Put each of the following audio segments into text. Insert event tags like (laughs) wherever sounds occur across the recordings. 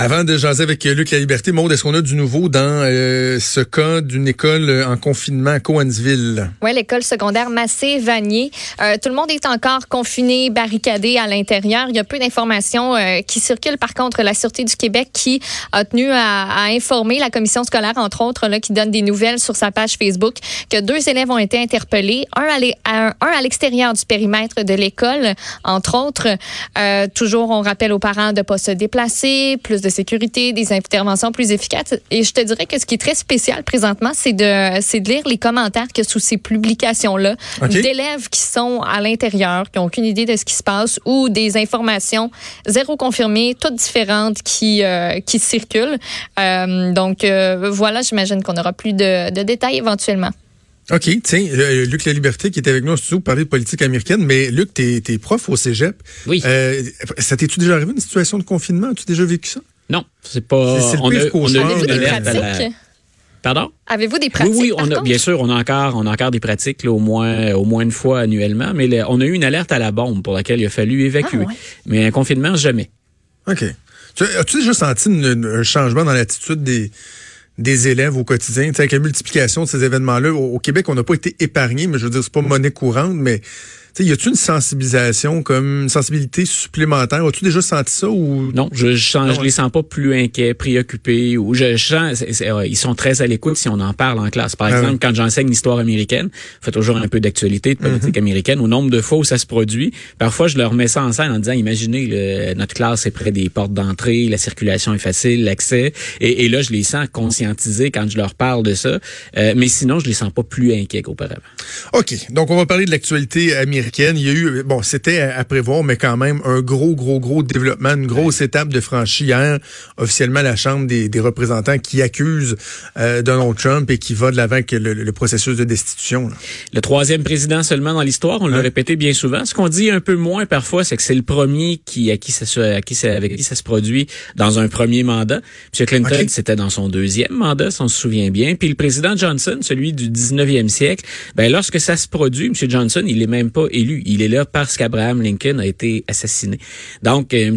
Avant de jaser avec Luc La Liberté, Maud, est-ce qu'on a du nouveau dans euh, ce cas d'une école en confinement à Coansville? Oui, l'école secondaire Massé-Vanier. Euh, tout le monde est encore confiné, barricadé à l'intérieur. Il y a peu d'informations euh, qui circulent. Par contre, la Sûreté du Québec qui a tenu à, à, informer la commission scolaire, entre autres, là, qui donne des nouvelles sur sa page Facebook, que deux élèves ont été interpellés, un à, l'extérieur du périmètre de l'école, entre autres. toujours, on rappelle aux parents de ne pas se déplacer, de sécurité, des interventions plus efficaces. Et je te dirais que ce qui est très spécial présentement, c'est de, c'est de lire les commentaires que sous ces publications-là d'élèves qui sont à l'intérieur, qui n'ont aucune idée de ce qui se passe ou des informations zéro confirmées, toutes différentes qui, euh, qui circulent. Euh, donc euh, voilà, j'imagine qu'on aura plus de, de détails éventuellement. OK, tiens, Luc La Liberté qui est avec nous en studio pour parler de politique américaine, mais Luc, t'es es prof au cégep. Oui. Euh, ça t'es-tu déjà arrivé une situation de confinement? As-tu déjà vécu ça? Non, c'est pas. C'est le on, a, on a Avez-vous eu des une alerte à la-? Pardon? Avez-vous des pratiques? oui, oui, par on a, bien sûr, on a encore, on a encore des pratiques là, au moins, au moins une fois annuellement, mais le- on a eu une alerte à la bombe pour laquelle il a fallu évacuer. Ah, ouais. Mais un confinement, jamais. OK. Tu- As-tu déjà senti une- une- un changement dans l'attitude des, des élèves au quotidien? Tu sais, avec la multiplication de ces événements-là, au, Québec, on n'a pas été épargné, mais je veux dire, c'est pas monnaie courante, mais y a-tu une sensibilisation, comme une sensibilité supplémentaire? As-tu déjà senti ça ou? Non, je, je, Ah je les sens pas plus inquiets, préoccupés. Ou je, je sens, euh, ils sont très à l'écoute si on en parle en classe. Par Ah exemple, oui. quand j'enseigne l'histoire américaine, je fais toujours un peu d'actualité, de politique Mm-hmm. américaine. Au nombre de fois où ça se produit, parfois je leur mets ça en scène en disant, imaginez, le- notre classe est près des portes d'entrée, la circulation est facile, l'accès. Et, et là, je les sens conscientisés quand je leur parle de ça. Euh, mais sinon, je les sens pas plus inquiets qu'auparavant. OK. Donc, on va parler de l'actualité américaine. Il y a eu, bon, c'était à, à prévoir, mais quand même, un gros, gros, gros développement, une grosse étape de franchie hier. Officiellement, la Chambre des, des représentants qui accuse euh, Donald Trump et qui va de l'avant avec le, le processus de destitution. là. Le troisième président seulement dans l'histoire, on l'a Ouais. répété bien souvent. Ce qu'on dit un peu moins parfois, c'est que c'est le premier qui, à qui ça se, à qui ça, avec qui ça se produit dans un premier mandat. M. Clinton, c'était dans son deuxième mandat, si on se souvient bien. Puis le président Johnson, celui du 19e siècle, ben lorsque ça se produit, M. Johnson, il est même pas élu. Il est là parce qu'Abraham Lincoln a été assassiné. Donc, euh, M.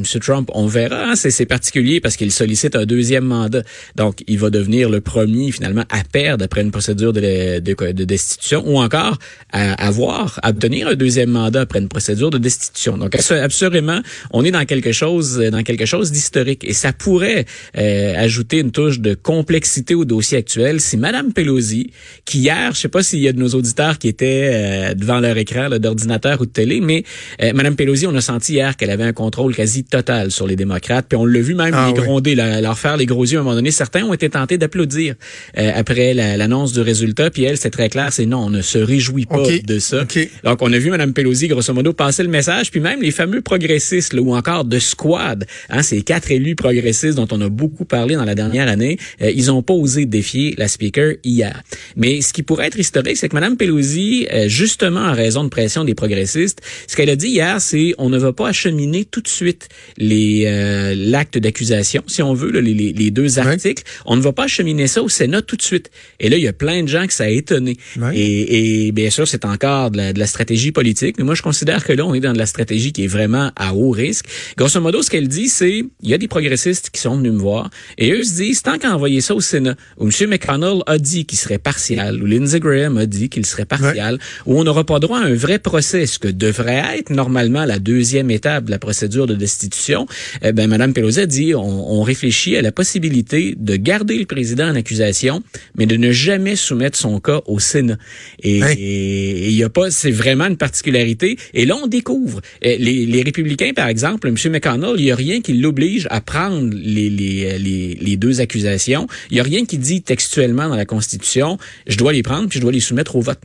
Monsieur Trump, on verra. hein, c'est particulier parce qu'il sollicite un deuxième mandat. Donc, il va devenir le premier finalement à perdre après une procédure de, de, de destitution ou encore à avoir, à obtenir un deuxième mandat après une procédure de destitution. Donc, abso- absolument, on est dans quelque chose, dans quelque chose d'historique et ça pourrait euh, ajouter une touche de complexité au dossier actuel si Madame Pelosi, qui hier, je sais pas s'il y a de nos auditeurs qui étaient euh, devant leur écran là, d'ordinateur ou de télé, mais euh, Madame Pelosi, on a senti hier qu'elle avait un contrôle quasi total sur les démocrates, puis on l'a vu même Ah les oui. gronder, leur faire les gros yeux à un moment donné. Certains ont été tentés d'applaudir euh, après la- l'annonce du résultat, puis elle, c'est très clair, c'est non, on ne se réjouit pas de ça. Donc, on a vu Mme Pelosi, grosso modo, passer le message, puis même les fameux progressistes, là, ou encore de squad, hein, ces quatre élus progressistes dont on a beaucoup parlé dans la dernière année, euh, ils ont pas osé défier la speaker hier. Mais ce qui pourrait être historique, c'est que Mme Pelosi, euh, justement en raison de pression des progressistes, ce qu'elle a dit hier, c'est on ne va pas acheminer tout de suite les euh, l'acte d'accusation, si on veut, là, les, les- deux articles. On ne va pas acheminer ça au Sénat tout de suite. Et là, il y a plein de gens que ça a étonné. Ouais. Et, et bien sûr, c'est encore de la, de la stratégie politique, mais moi, je considère que là, on est dans de la stratégie qui est vraiment à haut risque. Grosso modo, ce qu'elle dit, c'est il y a des progressistes qui sont venus me voir et eux se disent, tant qu'à envoyer ça au Sénat, où M. McConnell a dit qu'il serait partial, ou Lindsey Graham a dit qu'il serait partial, où on n'aura pas droit à un vrai procès, ce que devrait être normalement la deuxième étape de la procédure de destitution, eh ben, Mme Pelosi a dit, on, on réfléchit à la possibilité de garder le président en accusation, mais de ne jamais soumettre son cas au Sénat. Et il y a pas, c'est vraiment une particularité. Et là, on découvre euh, les, les républicains, par exemple, M. McConnell, il y a rien qui l'oblige à prendre les, les, les, les deux accusations. Il y a rien qui dit textuellement dans la Constitution, je dois les prendre puis je dois les soumettre au vote.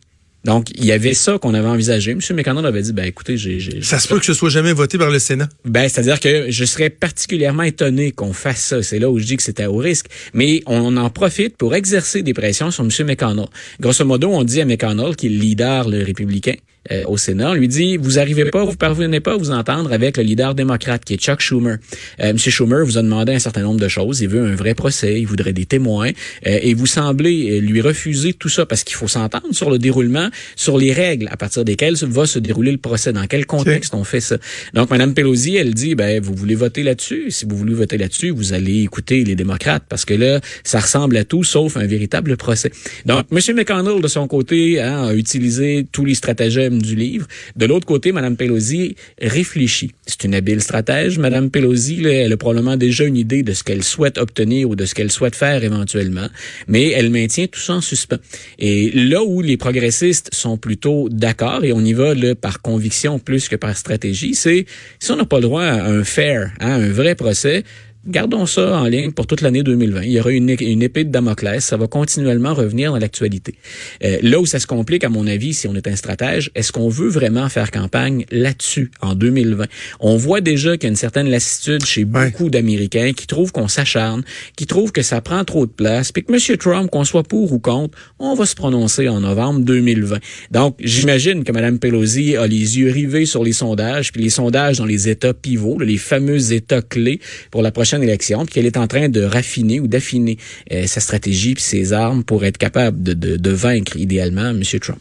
Donc, il y avait ça qu'on avait envisagé. M. McConnell avait dit, ben écoutez, j'ai... j'ai- Ça se peut que ce soit jamais voté par le Sénat. ben, c'est-à-dire que je serais particulièrement étonné qu'on fasse ça. C'est là où je dis que c'était au risque. Mais on en profite pour exercer des pressions sur M. McConnell. Grosso modo, on dit à McConnell, qui est le leader le républicain, euh, au Sénat. On lui dit, vous arrivez pas, vous parvenez pas à vous entendre avec le leader démocrate qui est Chuck Schumer. Euh, M. Schumer vous a demandé un certain nombre de choses. Il veut un vrai procès, il voudrait des témoins, euh, et vous semblez lui refuser tout ça parce qu'il faut s'entendre sur le déroulement, sur les règles à partir desquelles va se dérouler le procès, dans quel contexte on fait ça. Donc, Mme Pelosi, elle dit, ben, vous voulez voter là-dessus. Si vous voulez voter là-dessus, vous allez écouter les démocrates parce que là, ça ressemble à tout sauf un véritable procès. Donc, M. McConnell, de son côté, hein, a utilisé tous les stratagèmes du livre. De l'autre côté, Mme Pelosi réfléchit. C'est une habile stratège. Mme Pelosi, elle a probablement déjà une idée de ce qu'elle souhaite obtenir ou de ce qu'elle souhaite faire éventuellement, mais elle maintient tout ça en suspens. Et là où les progressistes sont plutôt d'accord, et on y va par conviction plus que par stratégie, c'est si on n'a pas le droit à un fair, hein, un vrai procès, Gardons ça en ligne pour toute l'année 2020. Il y aura une, une, épée de Damoclès. Ça va continuellement revenir dans l'actualité. Euh, là où ça se complique, à mon avis, si on est un stratège, est-ce qu'on veut vraiment faire campagne là-dessus en 2020? On voit déjà qu'il y a une certaine lassitude chez beaucoup d'Américains qui trouvent qu'on s'acharne, qui trouvent que ça prend trop de place, puis que M. Trump, qu'on soit pour ou contre, on va se prononcer en novembre 2020. Donc, j'imagine que Mme Pelosi a les yeux rivés sur les sondages, puis les sondages dans les États pivots, les fameux États clés pour la prochaine élection, puis qu'elle est en train de raffiner ou d'affiner euh, sa stratégie puis ses armes pour être capable de, de, de, vaincre idéalement M. Trump.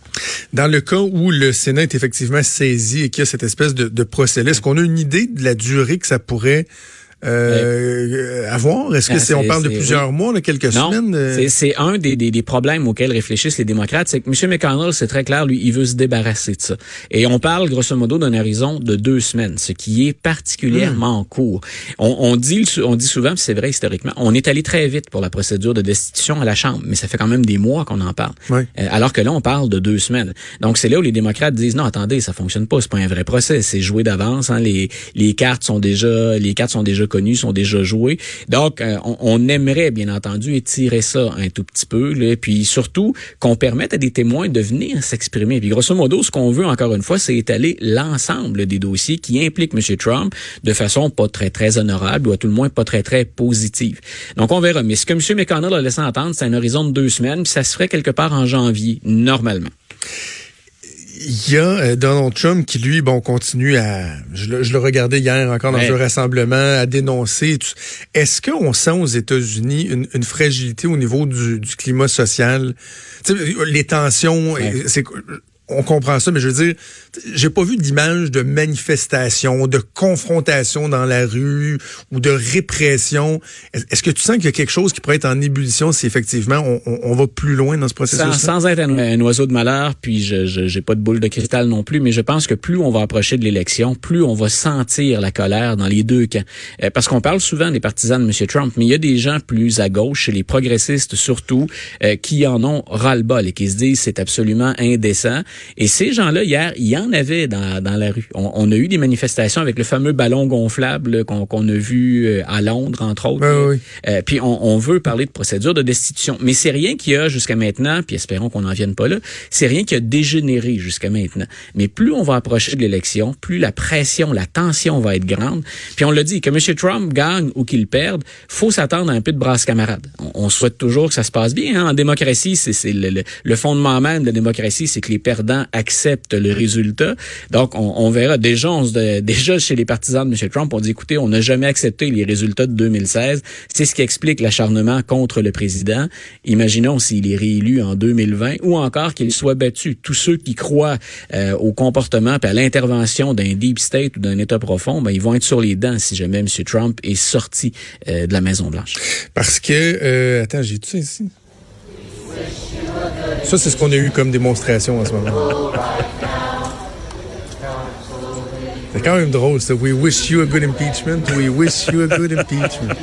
Dans le cas où le Sénat est effectivement saisi et qu'il y a cette espèce de, de procès-là, est-ce qu'on a une idée de la durée que ça pourrait euh, avoir? Est-ce que ah, c'est on parle de plusieurs mois, de quelques non, semaines? Euh? C'est un des, des, des, problèmes auxquels réfléchissent les démocrates, c'est que M. McConnell, c'est très clair, lui, il veut se débarrasser de ça. Et on parle grosso modo d'un horizon de deux semaines, ce qui est particulièrement hmm. court. On, on, dit, on dit souvent, c'est vrai historiquement, on est allé très vite pour la procédure de destitution à la Chambre, mais ça fait quand même des mois qu'on en parle. Oui. Euh, alors que là, on parle de deux semaines. Donc c'est là où les démocrates disent non, attendez, ça fonctionne pas, c'est pas un vrai procès, c'est joué d'avance. Hein, les, les cartes sont déjà, les cartes sont déjà sont déjà joués. Donc, euh, on, aimerait, bien entendu, étirer ça un tout petit peu, là, puis surtout qu'on permette à des témoins de venir s'exprimer. Puis grosso modo, ce qu'on veut, encore une fois, c'est étaler l'ensemble des dossiers qui impliquent M. Trump de façon pas très, très honorable ou à tout le moins pas très, très positive. Donc, on verra. Mais ce que M. McConnell a laissé entendre, c'est un horizon de deux semaines, puis ça se ferait quelque part en janvier, normalement. Il y a euh, Donald Trump qui, lui, bon, continue à... Je le, je le regardais hier encore dans un rassemblement, à dénoncer. Est-ce qu'on sent aux États-Unis une, une, fragilité au niveau du, du climat social? les tensions, c'est on comprend ça, mais je veux dire, j'ai pas vu d'image de manifestation, de confrontation dans la rue ou de répression. Est-ce que tu sens qu'il y a quelque chose qui pourrait être en ébullition si effectivement on, on, va plus loin dans ce processus sans, sans, être un, oiseau de malheur, puis je j'ai pas de boule de cristal non plus, mais je pense que plus on va approcher de l'élection, plus on va sentir la colère dans les deux camps. Euh, parce qu'on parle souvent des partisans de M. Trump, mais il y a des gens plus à gauche, les progressistes surtout, euh, qui en ont ras-le-bol et qui se disent c'est absolument indécent. Et ces gens-là, hier, il y en avait dans, dans la rue. On, on, a eu des manifestations avec le fameux ballon gonflable qu'on a vu euh, à Londres, entre autres. Ben oui. euh, puis on, on, veut parler de procédure de destitution. Mais c'est rien qui a jusqu'à maintenant, puis espérons qu'on n'en vienne pas là, c'est rien qui a dégénéré jusqu'à maintenant. Mais plus on va approcher de l'élection, plus la pression, la tension va être grande. Puis on l'a dit, que M. Trump gagne ou qu'il perde, faut s'attendre à un peu de brasse camarade. On, on, souhaite toujours que ça se passe bien. Hein? En démocratie, c'est le, le, le fondement même de la démocratie, c'est que les perdants accepte le résultat. Donc, on, verra. Déjà, on (laughs) déjà, chez les partisans de M. Trump, on dit, écoutez, on n'a jamais accepté les résultats de 2016. C'est ce qui explique l'acharnement contre le président. Imaginons s'il est réélu en 2020 ou encore qu'il soit battu. Tous ceux qui croient euh, au comportement et à l'intervention d'un deep state ou d'un État profond, ben, ils vont être sur les dents si jamais M. Trump est sorti euh, de la Maison-Blanche. Parce que, euh, attends, j'ai tout ça ici? Ça, c'est ce qu'on a eu comme démonstration en ce moment. (laughs) C'est quand même drôle, ça. We wish you a good impeachment. We wish you a good impeachment.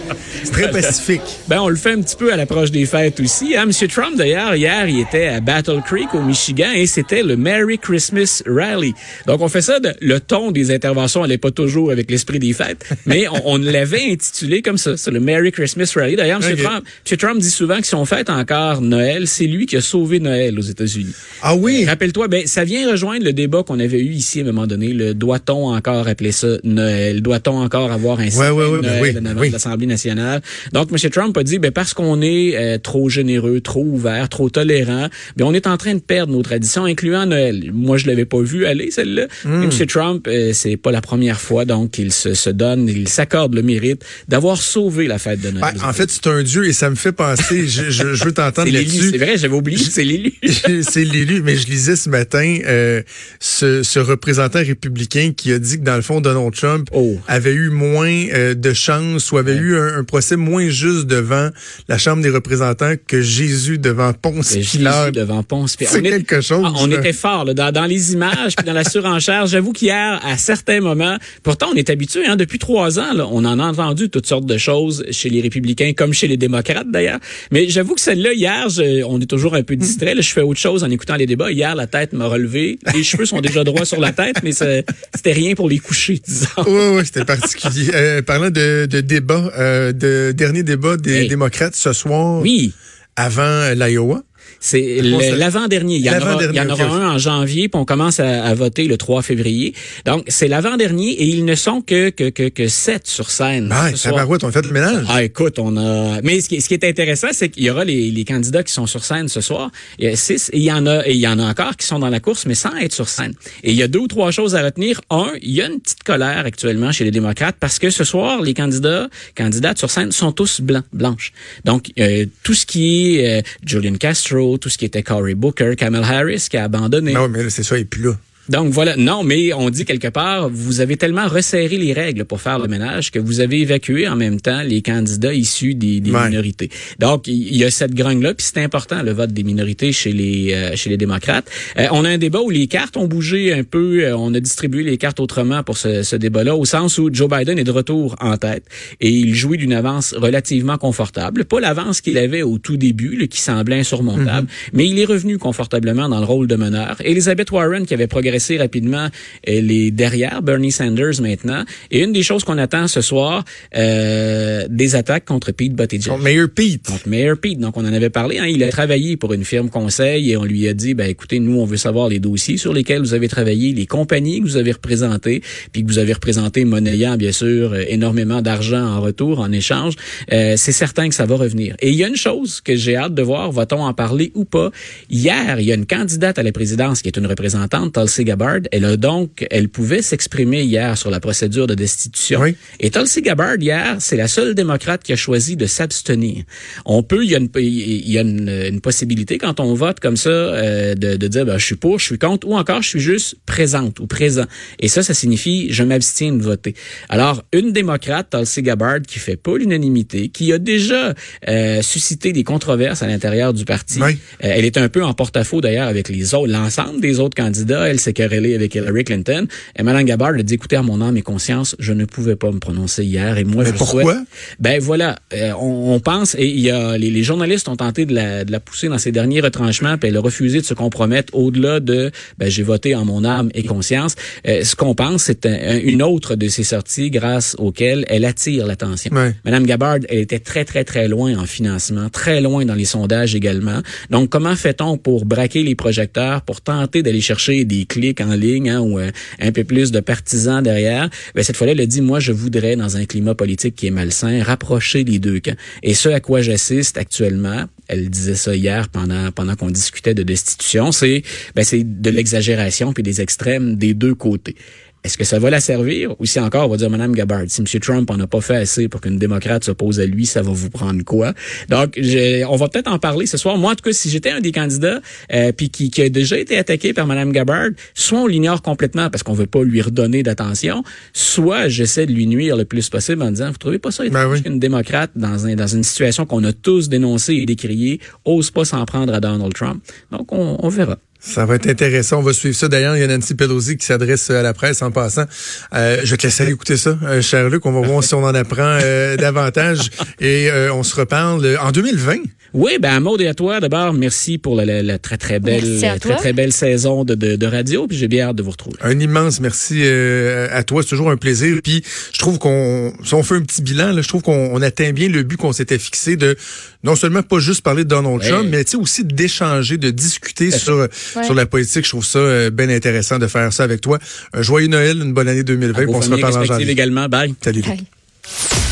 C'est très (laughs) pacifique. Ben, on le fait un petit peu à l'approche des fêtes aussi. Hein? M. Trump, d'ailleurs, hier, il était à Battle Creek, au Michigan, et c'était le Merry Christmas Rally. Donc, on fait ça, de, le ton des interventions n'allait pas toujours avec l'esprit des fêtes, (laughs) mais on, on l'avait intitulé comme ça. C'est le Merry Christmas Rally. D'ailleurs, M. Okay. Trump, M. Trump dit souvent que si on fête encore Noël, c'est lui qui a sauvé Noël aux États-Unis. Ah oui? Rappelle-toi, ben, ça vient rejoindre le débat qu'on avait eu ici à un moment donné. Le doit-on encore appeler ça Noël? Doit-on encore avoir un ouais, ouais, ouais, ben Noël oui, oui. de l'Assemblée nationale? Donc, M. Trump a dit, ben, parce qu'on est euh, trop généreux, trop ouvert, trop tolérant, ben, on est en train de perdre nos traditions, incluant Noël. Moi, je l'avais pas vu aller, celle-là. Mm. M. Trump, euh, c'est pas la première fois, donc il se, se donne, il s'accorde le mérite d'avoir sauvé la fête de Noël. Ben, en fait, c'est un dieu et ça me fait penser, je, je, je veux t'entendre là-dessus. C'est vrai, j'avais oublié, c'est l'élu. (laughs) c'est l'élu, mais je lisais ce matin euh, ce, ce, représentant républicain qui a dit que dans le fond, Donald Trump oh. avait eu moins euh, de chance ou avait eu un, un, procès moins juste devant la Chambre des représentants que Jésus devant Ponce Pilate. devant Ponce C'est quelque chose. Ah, on était fort là, dans, dans, les images puis dans la surenchère. J'avoue qu'hier, à certains moments, pourtant on est habitué, hein, depuis trois ans, là, on en a entendu toutes sortes de choses chez les républicains comme chez les démocrates d'ailleurs. Mais j'avoue que celle-là, hier, je, on est toujours un peu distrait. Là, je fais autre chose en écoutant les débats. Hier, la tête m'a relevé. Les cheveux sont déjà droits sur la tête, mais c'était rien pour les coucher, disons. Oui, oui, c'était particulier. (laughs) Euh, parlant de, de débat, euh, de dernier débat des démocrates ce soir. Oui. Avant l'Iowa. C'est l'avant-dernier. Il y en aura, il y en aura un en janvier, puis on commence à, à voter le 3 février. Donc, c'est l'avant-dernier et ils ne sont que, que, que, que 7 sur scène. Ah, on fait le ménage. Ah, écoute, on a... Mais ce qui, ce qui est intéressant, c'est qu'il y aura les, les, candidats qui sont sur scène ce soir. Il y a six, et il y en a, et il y en a encore qui sont dans la course, mais sans être sur scène. Et il y a deux ou trois choses à retenir. Un, il y a une petite colère actuellement chez les démocrates parce que ce soir, les candidats, candidates sur scène sont tous blancs, blanches. Donc, euh, tout ce qui est euh, Julian Castro, tout ce qui était Cory Booker, Kamel Harris qui a abandonné. Non, mais c'est ça, il est plus là. Donc voilà, non, mais on dit quelque part, vous avez tellement resserré les règles pour faire le ménage que vous avez évacué en même temps les candidats issus des, des minorités. Donc il y a cette grogne-là, puis c'est important le vote des minorités chez les euh, chez les démocrates. Euh, on a un débat où les cartes ont bougé un peu, euh, on a distribué les cartes autrement pour ce, ce débat-là, au sens où Joe Biden est de retour en tête et il jouit d'une avance relativement confortable, pas l'avance qu'il avait au tout début, là, qui semblait insurmontable, mm-hmm. mais il est revenu confortablement dans le rôle de meneur. Elizabeth Warren qui avait progressé rapidement. Est derrière Bernie Sanders maintenant. Et une des choses qu'on attend ce soir, euh, des attaques contre Pete Buttigieg. Contre Mayor Pete. Contre Mayor Pete. Donc, on en avait parlé. Hein. Il a travaillé pour une firme conseil et on lui a dit, ben écoutez, nous, on veut savoir les dossiers sur lesquels vous avez travaillé, les compagnies que vous avez représentées, puis que vous avez représentées monnayant, bien sûr, euh, énormément d'argent en retour, en échange. Euh, c'est certain que ça va revenir. Et il y a une chose que j'ai hâte de voir, va-t-on en parler ou pas? Hier, il y a une candidate à la présidence qui est une représentante, Tulsi Gabbard, elle a donc, elle pouvait s'exprimer hier sur la procédure de destitution. Et Tulsi Gabbard hier, c'est la seule démocrate qui a choisi de s'abstenir. On peut, il y a une, il y a une, possibilité quand on vote comme ça euh, de, de, dire ben, je suis pour, je suis contre, ou encore je suis juste présente ou présent. Et ça, ça signifie je m'abstiens de voter. Alors une démocrate, Tulsi Gabbard, qui fait pas l'unanimité, qui a déjà euh, suscité des controverses à l'intérieur du parti. Euh, elle est un peu en porte-à-faux d'ailleurs avec les autres, l'ensemble des autres candidats. Elle s'est querellé avec Hillary Clinton. Et Mme Gabbard a dit, écoutez, à mon âme et conscience, je ne pouvais pas me prononcer hier. Et moi, Mais je pourquoi? Ben voilà, euh, on, on, pense, et il y a les, les, journalistes ont tenté de la, de la pousser dans ses derniers retranchements, puis elle a refusé de se compromettre au-delà de, ben j'ai voté en mon âme et conscience. Euh, ce qu'on pense, c'est une autre de ses sorties grâce auxquelles elle attire l'attention. Ouais. Mme Gabbard, elle était très, très, très loin en financement, très loin dans les sondages également. Donc, comment fait-on pour braquer les projecteurs, pour tenter d'aller chercher des en ligne hein, ou euh, un peu plus de partisans derrière, ben, cette fois-là, elle a dit, moi, je voudrais, dans un climat politique qui est malsain, rapprocher les deux camps. Et ce à quoi j'assiste actuellement, elle disait ça hier pendant pendant qu'on discutait de destitution, c'est ben, c'est de l'exagération puis des extrêmes des deux côtés. Est-ce que ça va la servir? Ou si encore, on va dire, Madame Gabbard, si M. Trump en a pas fait assez pour qu'une démocrate s'oppose à lui, ça va vous prendre quoi? Donc, on va peut-être en parler ce soir. Moi, en tout cas, si j'étais un des candidats, euh, puis qui, qui, a déjà été attaqué par Mme Gabbard, soit on l'ignore complètement parce qu'on veut pas lui redonner d'attention, soit j'essaie de lui nuire le plus possible en disant, vous trouvez pas ça ben oui. qu'une démocrate dans, un, dans une situation qu'on a tous dénoncée et décriée, ose pas s'en prendre à Donald Trump? Donc, on, on verra. Ça va être intéressant. On va suivre ça. D'ailleurs, il y a Nancy Pelosi qui s'adresse à la presse en passant. Euh, je te laisse aller écouter ça, euh, cher Luc. On va voir si on en apprend euh, davantage. Et euh, on se reparle en 2020. Oui, ben Maud et à toi d'abord, merci pour la, la, la très très belle très très belle saison de, de, de radio, puis j'ai bien hâte de vous retrouver. Un immense merci euh, à toi, c'est toujours un plaisir. Puis je trouve qu'on si on fait un petit bilan, là, je trouve qu'on atteint bien le but qu'on s'était fixé de non seulement pas juste parler de Donald Trump, mais aussi d'échanger, de discuter sur sur la politique. Je trouve ça euh, bien intéressant de faire ça avec toi. Un joyeux Noël, une bonne année 2020. On se reparle en janvier. également. Bye. Salut. Bye.